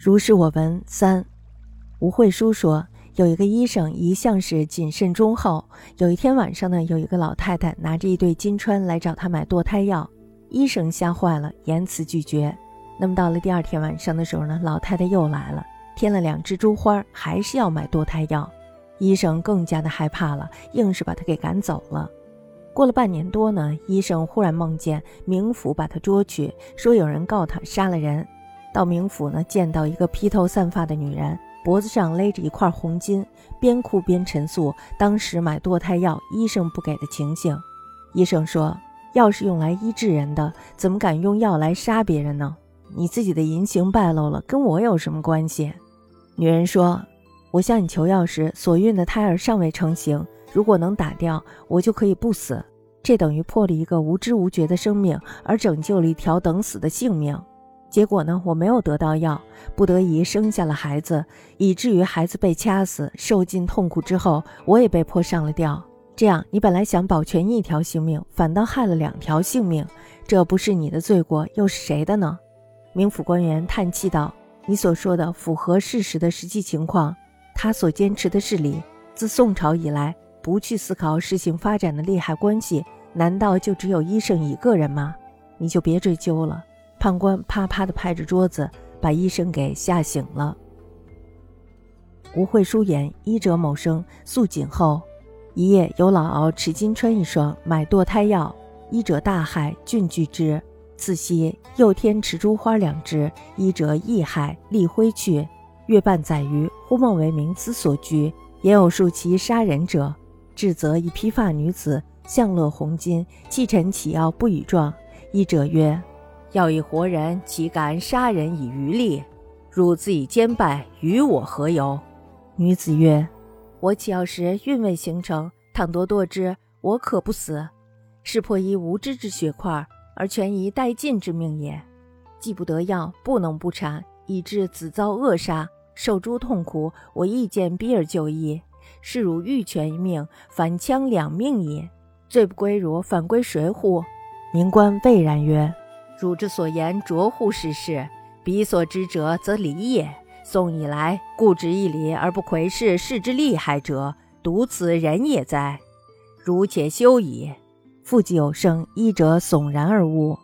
如是我闻三，吴慧书说，有一个医生一向是谨慎忠厚。有一天晚上呢，有一个老太太拿着一对金钏来找他买堕胎药，医生吓坏了，严词拒绝。那么到了第二天晚上的时候呢，老太太又来了，添了两只珠花，还是要买堕胎药。医生更加的害怕了，硬是把他给赶走了。过了半年多呢，医生忽然梦见冥府把他捉去，说有人告他杀了人。到冥府呢，见到一个披头散发的女人，脖子上勒着一块红巾，边哭边陈诉当时买堕胎药医生不给的情形。医生说：“药是用来医治人的，怎么敢用药来杀别人呢？你自己的淫行败露了，跟我有什么关系？”女人说：“我向你求药时，所孕的胎儿尚未成型，如果能打掉，我就可以不死。这等于破了一个无知无觉的生命，而拯救了一条等死的性命。”结果呢，我没有得到药，不得已生下了孩子，以至于孩子被掐死，受尽痛苦之后，我也被迫上了吊。这样，你本来想保全一条性命，反倒害了两条性命，这不是你的罪过，又是谁的呢？明府官员叹气道：“你所说的符合事实的实际情况，他所坚持的是理。自宋朝以来，不去思考事情发展的利害关系，难道就只有医生一个人吗？你就别追究了。”判官啪啪地拍着桌子，把医生给吓醒了。吴慧舒言：医者某生，素谨厚。一夜有老敖持金穿一双，买堕胎药。医者大骇，郡拒之。次夕又添持珠花两只，医者亦骇，立挥去。月半载余，忽梦为名司所居，也有数其杀人者。至则一披发女子，向乐红巾，弃臣起药不与状。医者曰。要以活人，岂敢杀人以渔利？汝自以奸败，与我何由？女子曰：“我起要时运未形成，倘夺堕之，我可不死？是破一无知之血块，而全一殆尽之命也。既不得药，不能不产，以致子遭扼杀，受诸痛苦，我亦见逼而就医。是汝欲全一命，反戕两命也。罪不归汝，反归谁乎？”明官蔚然曰。汝之所言卓乎是事，彼所知者则礼也。宋以来固执一礼而不窥视事之利害者，独此人也哉？汝且休矣。复既有声，医者悚然而悟。